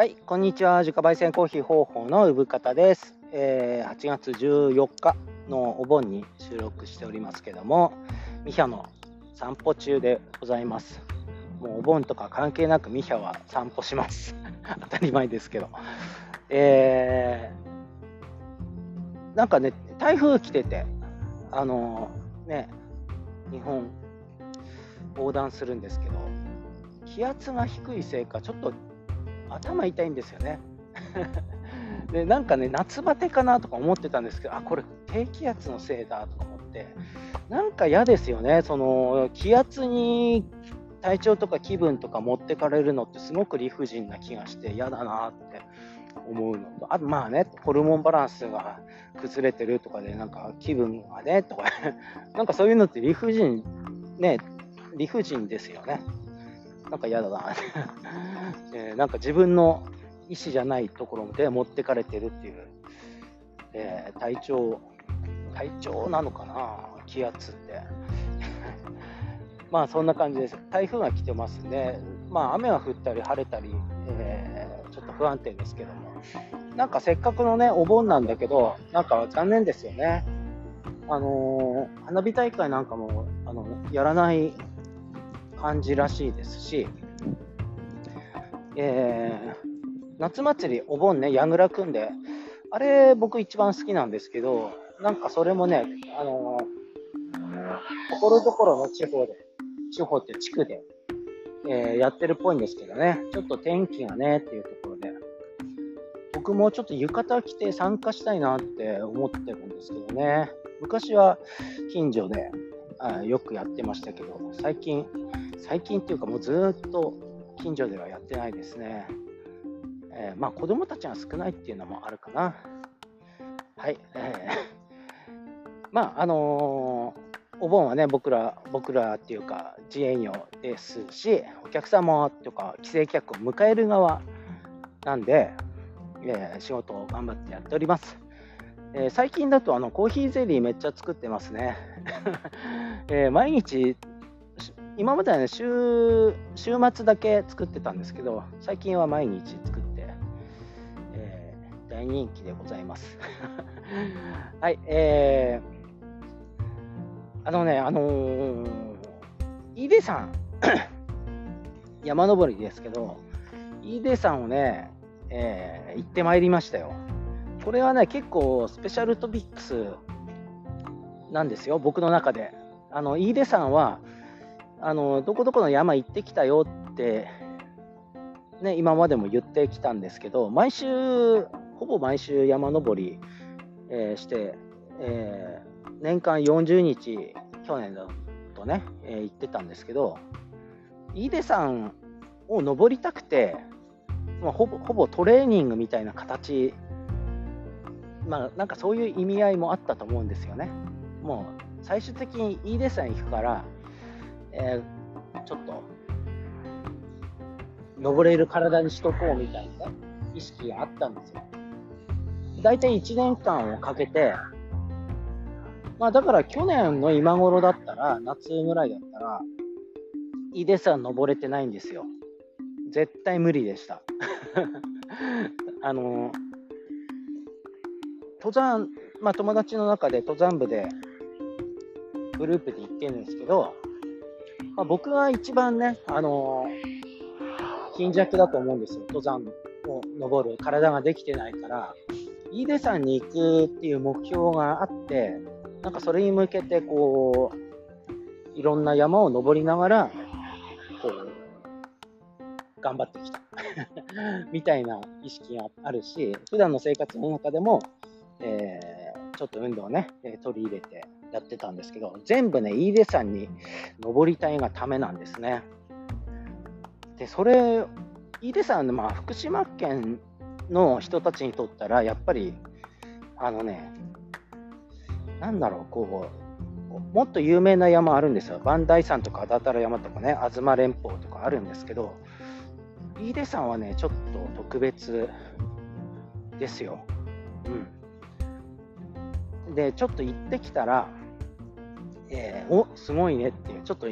はい、こんにちは。自家焙煎コーヒー方法の産方です。えー8月14日のお盆に収録しておりますけども、ミヒャの散歩中でございます。もうお盆とか関係なくミヒャは散歩します。当たり前ですけど。えーなんかね、台風来てて、あのね、日本横断するんですけど、気圧が低いせいか、ちょっと頭痛いんですよね。でなんかね夏バテかなとか思ってたんですけどあこれ低気圧のせいだとか思って。なんか嫌ですよね。その気圧に体調とか気分とか持ってかれるのってすごく理不尽な気がして嫌だなって思うのと。あとまあねホルモンバランスが崩れてるとかでなんか気分がねとか。なんかそういうのって理不尽ね理不尽ですよね。なんか嫌だな えーなんか自分の意思じゃないところで持ってかれてるっていう、えー体調、体調なのかな、気圧って。まあそんな感じです。台風が来てますんで、まあ雨が降ったり晴れたり、えーちょっと不安定ですけども、なんかせっかくのね、お盆なんだけど、なんか残念ですよね。あのー花火大会なんかもあのやらない感じらしいですし、えー夏祭り、お盆ね、やぐら組んで、あれ、僕一番好きなんですけど、なんかそれもね、あのところどころの地方で、地方って地区で、えーやってるっぽいんですけどね、ちょっと天気がねっていうところで、僕もちょっと浴衣着て参加したいなって思ってるんですけどね、昔は近所であよくやってましたけど、最近、最近っていうかもうずっと近所ではやってないですね。えーまあ子供たちが少ないっていうのもあるかな。はい。えー まああのーお盆はね僕ら僕らっていうか自営業ですしお客様とか帰省客を迎える側なんで、えー仕事を頑張ってやっております。えー最近だとあのコーヒーゼリーめっちゃ作ってますね。えー毎日今まではね週週末だけ作ってたんですけど最近は毎日作って、えー大人気でございます。はいえーあのねあのー、飯出さん 山登りですけど飯出さんをね、えー行ってまいりましたよ。これはね結構スペシャルトピックスなんですよ僕の中で。あの飯出さんはあのどこどこの山行ってきたよって、ね、今までも言ってきたんですけど毎週ほぼ毎週山登り、えーして、えー年間40日去年だとね、えー行ってたんですけど飯出山を登りたくて、まあ、ほぼほぼトレーニングみたいな形まあなんかそういう意味合いもあったと思うんですよね。もう最終的に飯出山行くからえーちょっと登れる体にしとこうみたいなね意識があったんですよ。大体1年間をかけて、まあだから去年の今頃だったら、夏ぐらいだったら、飯出山登れてないんですよ。絶対無理でした。あの、登山、まあ友達の中で登山部でグループで行ってるんですけど、まあ、僕が一番ね、あの貧弱だと思うんですよ、登山を登る、体ができてないから、飯出山に行くっていう目標があって、なんかそれに向けて、こう、いろんな山を登りながら、こう、頑張ってきた。みたいな意識があるし、普段の生活の中でも、えーちょっと運動をね、取り入れてやってたんですけど、全部ね、飯出山に登りたいがためなんですね。で、それ、飯出山、まあ、福島県の人たちにとったら、やっぱり、あのね、なんだろう、こう、もっと有名な山あるんですよ。磐梯山とか安達太良山とかね、東連峰とかあるんですけど、飯出山はね、ちょっと特別ですよ。うん。で、ちょっと行ってきたら、えーおすごいねっていう、ちょっと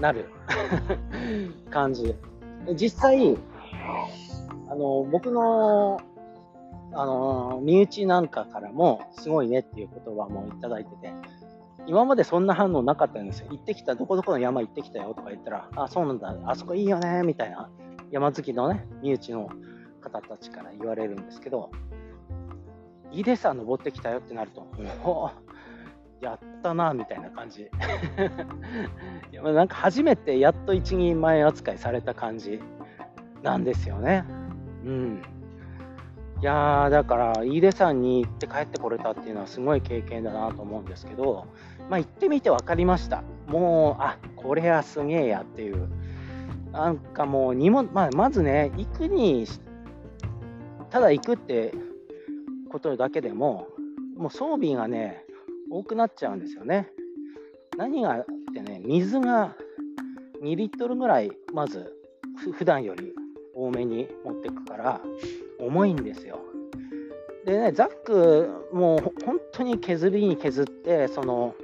なる感じ。で実際、あの僕のあの身内なんかからもすごいねっていう言葉もいいてて、今までそんな反応なかったんですよ。行ってきた、どこどこの山行ってきたよとか言ったら、あ、そうなんだ、あそこいいよね、みたいな、山好きのね、身内の方たちから言われるんですけど、いいです登ってきたよってなると、おやったな、みたいな感じ。なんか初めてやっと一人前扱いされた感じなんですよね。うん。いやー、だから、飯出山に行って帰ってこれたっていうのはすごい経験だなと思うんですけど、まあ、行ってみて分かりました。もう、あこれはすげえやっていう。なんかもう荷物、まあ、まずね、行くに、ただ行くってことだけでも、もう装備がね、多くなっちゃうんですよね。何がってね、水が2リットルぐらい、まず、普段より多めに持ってくから、重いんですよ。でね、ザック、もう本当に削りに削って、その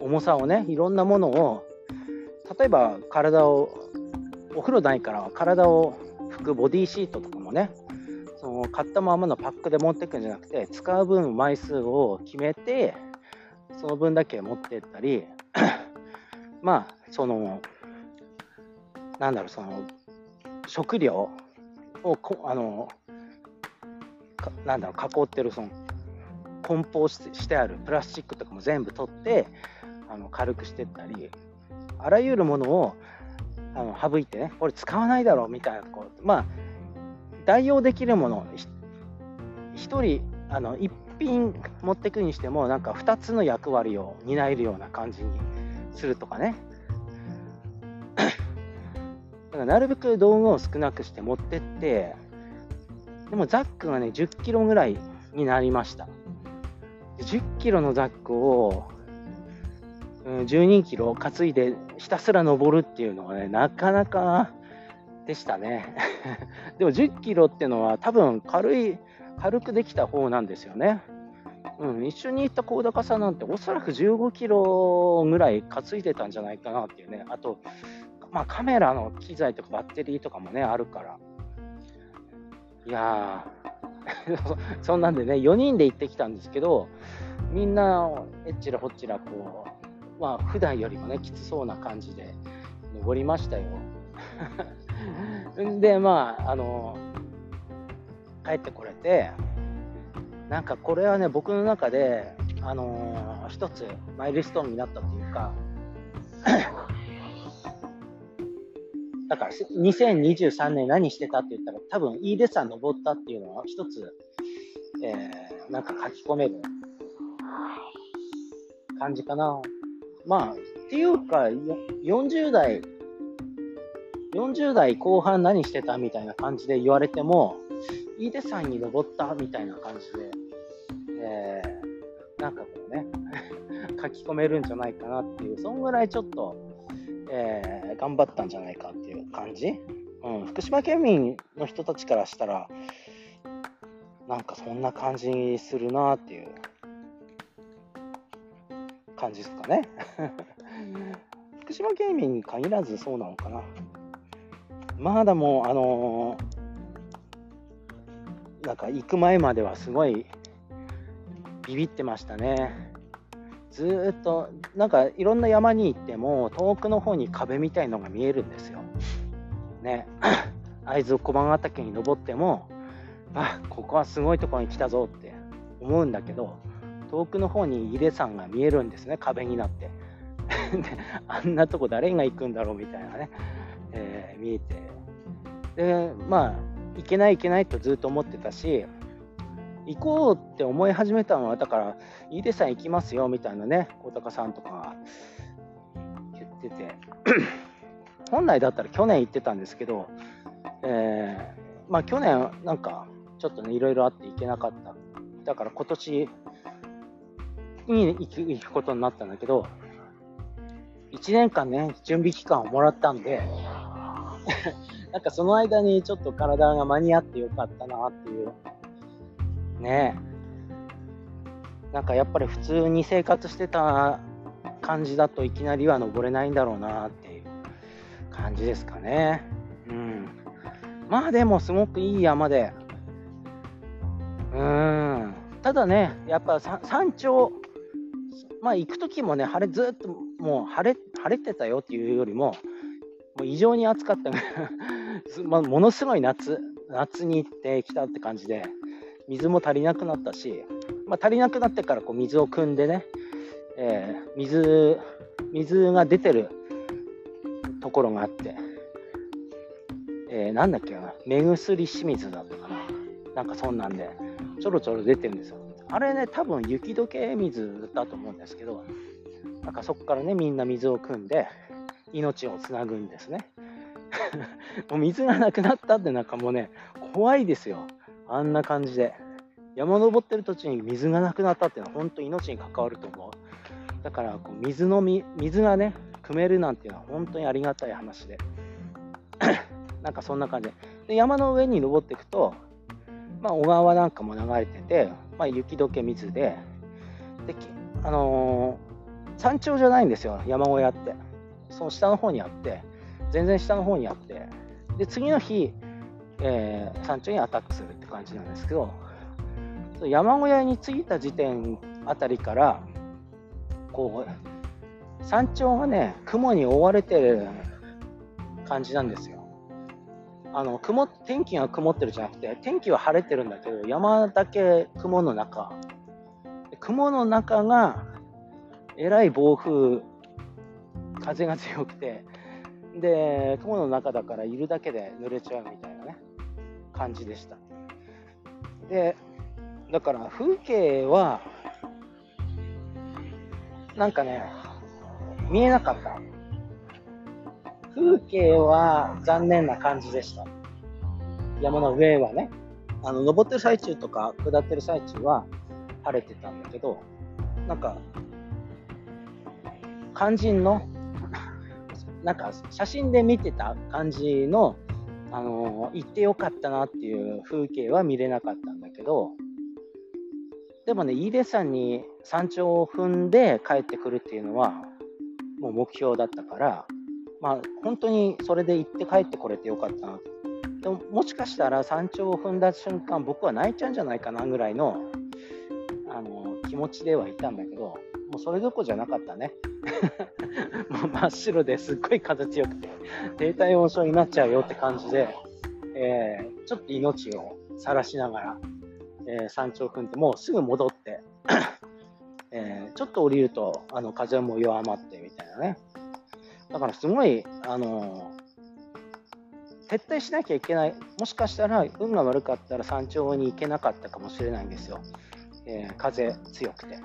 重さをね、いろんなものを、例えば体を、お風呂ないから体を拭くボディシートとかもね、その買ったままのパックで持ってくんじゃなくて、使う分枚数を決めて、その分だけ持ってったり、まあ、その、なんだろう、その、食料をこあのなんだろう囲ってるその梱包してあるプラスチックとかも全部取ってあの軽くしてったりあらゆるものをあの省いてねこれ使わないだろうみたいなところまあ代用できるもの1人あの1品持ってくにしてもなんか2つの役割を担えるような感じにするとかね だからなるべく道具を少なくして持ってってでもザックがね、10キロぐらいになりました。10キロのザックを、12キロ担いでひたすら登るっていうのはね、なかなかでしたね。でも10キロっていうのは多分軽い、軽くできた方なんですよね。うん、一緒に行った高高さんなんておそらく15キロぐらい担いでたんじゃないかなっていうね。あと、まあ、カメラの機材とかバッテリーとかもね、あるから。いや そんなんでね、4人で行ってきたんですけど、みんな、えっちらほっちら、こう、まあ、普段よりもね、きつそうな感じで登りましたよ。で、まあ、あの、帰ってこれて、なんかこれはね、僕の中で、あのー、一つマイルストーンになったというか、だから2023年何してたって言ったら多分飯出山登ったっていうのは一つ、えー、なんか書き込める感じかな。まあ、っていうか、40代、40代後半何してたみたいな感じで言われても、飯出山に登ったみたいな感じで、えー、なんかこうね、書き込めるんじゃないかなっていう、そんぐらいちょっと、えー、頑張ったんじゃないかっていう感じ、うん、福島県民の人たちからしたらなんかそんな感じするなっていう感じですかね。福島県民に限らずそうなのかな。まだもうあのー、なんか行く前まではすごいビビってましたね。ずっとなんかいろんな山に行っても遠くの方に壁みたいのが見えるんですよ。ね、会津小判ヶ岳に登ってもあここはすごいところに来たぞって思うんだけど遠くの方に井出山が見えるんですね壁になって。であんなとこ誰が行くんだろうみたいなね、えー、見えて。でまあ行けない行けないとずっと思ってたし行こうって思い始めたのは、だから、飯出さん行きますよみたいなね、大高さんとかが言ってて、本来だったら去年行ってたんですけど、えー、まあ去年なんかちょっとね、いろいろあって行けなかった。だから今年に行く行くことになったんだけど、1年間ね、準備期間をもらったんで、なんかその間にちょっと体が間に合ってよかったなっていう。ねえ。なんかやっぱり普通に生活してた感じだといきなりは登れないんだろうなっていう感じですかね。うん。まあでもすごくいい山で、うーん、ただね、やっぱ山頂、まあ行く時もね、晴れ、ずっともう晴れ、晴れてたよっていうよりも、もう異常に暑かった。まあ、ものすごい夏、夏に行ってきたって感じで、水も足りなくなったし、まあ、足りなくなってからこう水を汲んでね、えー、水、水が出てるところがあって、えー、なんだっけな、目薬清水だったかな。なんかそんなんで、ちょろちょろ出てるんですよ。あれね、多分雪解け水だと思うんですけど、なんかそこからね、みんな水を汲んで、命をつなぐんですね。もう水がなくなったってなんかもうね、怖いですよ。あんな感じで。山登ってる途中に水がなくなったっていうのは本当命に関わると思う。だからこう水のみ、水がね、汲めるなんていうのは本当にありがたい話で。なんかそんな感じで。で山の上に登っていくと、まあ、小川なんかも流れてて、まあ、雪解け水で、であのー、山頂じゃないんですよ、山小屋って。その下の方にあって、全然下の方にあって、で次の日、えー、山頂にアタックするって感じなんですけど、山小屋に着いた時点あたりから、こう、山頂がね、雲に覆われてる感じなんですよ。あの雲天気が曇ってるじゃなくて、天気は晴れてるんだけど、山だけ雲の中。雲の中が、えらい暴風、風が強くて、で、雲の中だからいるだけで濡れちゃうみたいなね、感じでした。で、だから風景は、なんかね、見えなかった。風景は残念な感じでした。山の上はね、あの登ってる最中とか下ってる最中は晴れてたんだけど、なんか、肝心の、なんか写真で見てた感じの、あの行ってよかったなっていう風景は見れなかったんだけど、でもね、飯出山に山頂を踏んで帰ってくるっていうのは、もう目標だったから、まあ、本当にそれで行って帰ってこれてよかったなでももしかしたら山頂を踏んだ瞬間僕は泣いちゃうんじゃないかなぐらいのあの気持ちではいたんだけどもうそれどころじゃなかったね。もう真っ白ですっごい風強くて低体温症になっちゃうよって感じで、えー、ちょっと命を晒しながら、えー、山頂を踏んでもうすぐ戻って えー、ちょっと降りるとあの風も弱まってみたいなね。だからすごい、あのー、撤退しなきゃいけない、もしかしたら運が悪かったら山頂に行けなかったかもしれないんですよ、え、風強くて。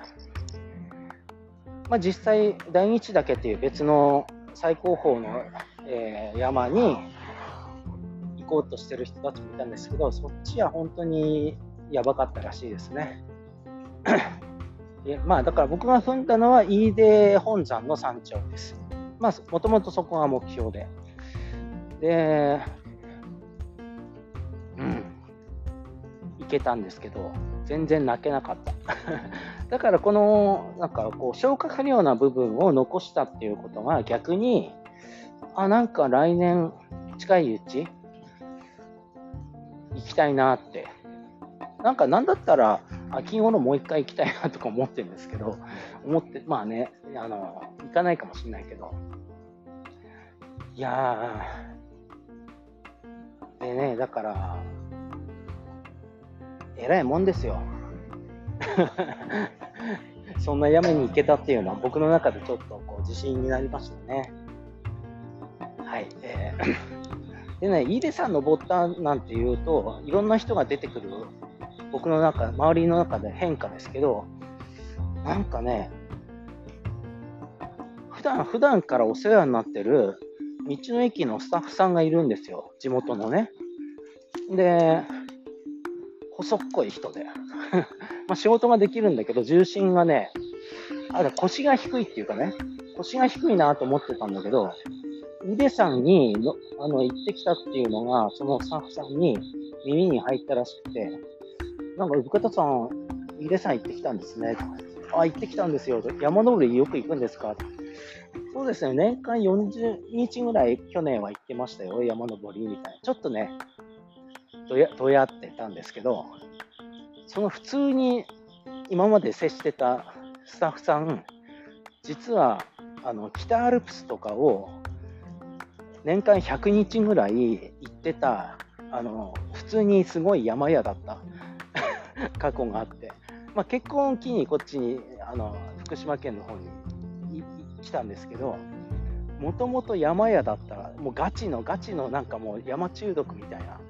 まあ、実際、大日岳っていう別の最高峰の、えー、山に行こうとしてる人たちもいたんですけど、そっちは本当にやばかったらしいですね。まあ、だから僕が踏んだのは飯豊本山の山頂です。まあ、もともとそこが目標で。で、うん、行けたんですけど、全然泣けなかった。だからこの、なんかこう、消化不良な部分を残したっていうことが逆に、あ、なんか来年近いうち、行きたいなって。なんかなんだったら、秋頃もう一回行きたいなとか思ってるんですけど、思って、まあね、あの、行かないかもしれないけど、いやー、でね、だから、えらいもんですよ。そんな山に行けたっていうのは僕の中でちょっとこう自信になりましたね。はい。えー、でね、飯出山登ったなんて言うと、いろんな人が出てくる僕の中、周りの中で変化ですけど、なんかね、普段、普段からお世話になってる道の駅のスタッフさんがいるんですよ、地元のね。で、細っこい人で。まあ仕事ができるんだけど、重心がね、あれ腰が低いっていうかね、腰が低いなと思ってたんだけど、井出さんにのあの行ってきたっていうのが、そのスタッフさんに耳に入ったらしくて、なんか、深田さん、井出さん行ってきたんですね。あ、行ってきたんですよ。山登りよく行くんですか？そうですね、年間40日ぐらい去年は行ってましたよ、山登りみたいな。ちょっとね、どやどやってたんですけど、その普通に今まで接してたスタッフさん、実はあの北アルプスとかを年間100日ぐらい行ってたあの普通にすごい山屋だった 過去があって、まあ、結婚を機にこっちにあの福島県の方に来たんですけどもともと山屋だったらもうガチのガチのなんかもう山中毒みたいな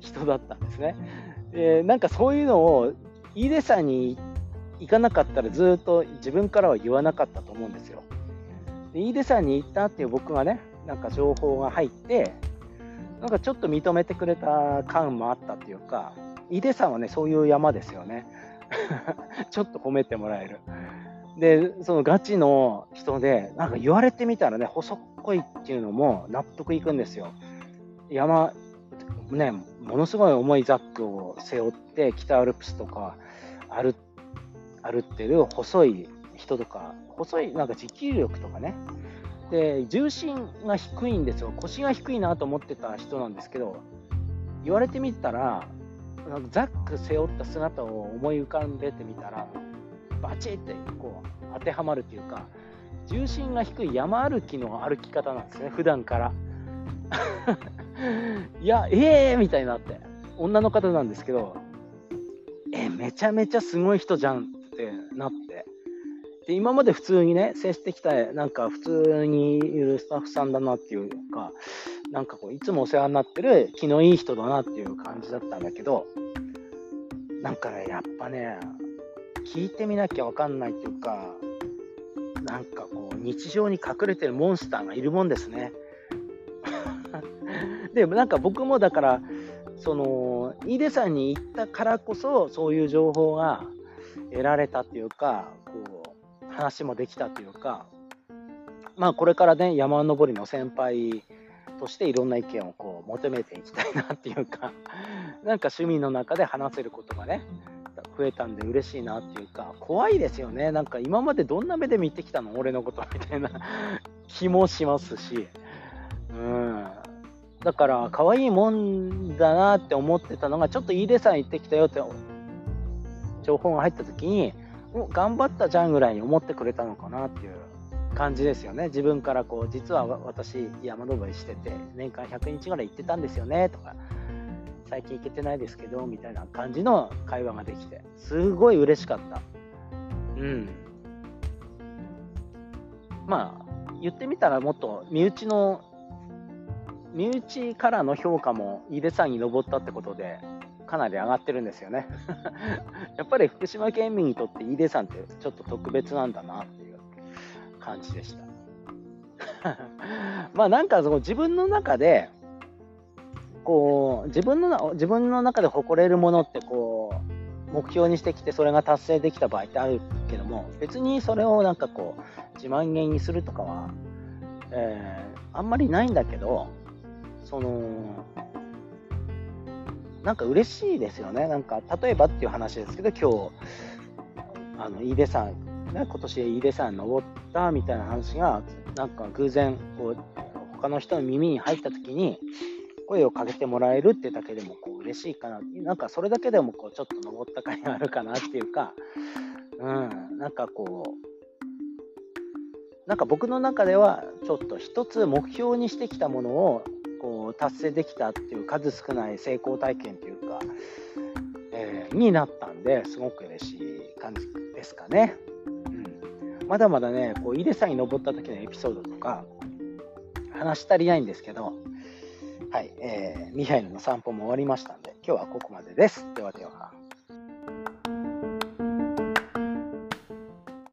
人だったんですね。でなんかそういうのを飯出さんに行かなかったらずっと自分からは言わなかったと思うんですよ。で飯出さんに行ったっていう僕がねなんか情報が入ってなんかちょっと認めてくれた感もあったっていうか飯出さんはねそういう山ですよね。ちょっと褒めてもらえる。で、そのガチの人で、なんか言われてみたらね、細っこいっていうのも納得いくんですよ。山、ね、ものすごい重いザックを背負って、北アルプスとか歩歩ってる細い人とか、細い、なんか持久力とかね。で、重心が低いんですよ。腰が低いなと思ってた人なんですけど、言われてみたら、ザック背負った姿を思い浮かんでてみたら、バチってこう当てはまるっていうか、重心が低い山歩きの歩き方なんですね、普段から。いや、ええー、みたいになって、女の方なんですけど、えめちゃめちゃすごい人じゃんってなって、で今まで普通にね、接してきた、なんか普通にいるスタッフさんだなっていうか、なんかこう、いつもお世話になってる気のいい人だなっていう感じだったんだけど、なんかね、やっぱね、聞いてみなきゃわかんないっていうか、なんかこう、日常に隠れてるモンスターがいるもんですね。で、なんか僕もだから、その、井出さんに行ったからこそ、そういう情報が得られたっていうか、こう、話もできたっていうか、まあこれからね、山登りの先輩としていろんな意見をこう求めていきたいなっていうか、なんか趣味の中で話せることがね、増えたんで嬉しいなっていうか、怖いですよね。なんか今までどんな目で見てきたの？俺のことみたいな 気もしますし。うん。だから、可愛いもんだなって思ってたのが、ちょっといいデさん行ってきたよって情報が入った時に、頑張ったじゃんぐらいに思ってくれたのかなっていう感じですよね。自分からこう、実は私山登りしてて、年間100日ぐらい行ってたんですよねとか。最近行けてないですけど、みたいな感じの会話ができて、すごい嬉しかった。うん。まあ、言ってみたらもっと身内の、身内からの評価も井出さんに上ったってことで、かなり上がってるんですよね。やっぱり福島県民にとって井出さんってちょっと特別なんだなっていう感じでした。まあなんかその自分の中で、こう自分の自分の中で誇れるものってこう目標にしてきてそれが達成できた場合ってあるけども別にそれをなんかこう自慢げにするとかは、えー、あんまりないんだけどそのなんか嬉しいですよねなんか例えばっていう話ですけど今日あの飯出さん、ね、今年飯出さん登ったみたいな話がなんか偶然こう他の人の耳に入った時に声をかけてもらえるってだけでもこう嬉しいかな。なんかそれだけでもこうちょっと登った甲斐があるかなっていうか、うん、なんかこう、なんか僕の中ではちょっと一つ目標にしてきたものをこう達成できたっていう数少ない成功体験というか、えー、になったんですごく嬉しい感じですかね。うん、まだまだね、こう井出さんに登った時のエピソードとか話し足りないんですけど、はい、えー、ミハイルの散歩も終わりましたんで、今日はここまでです。ではでは。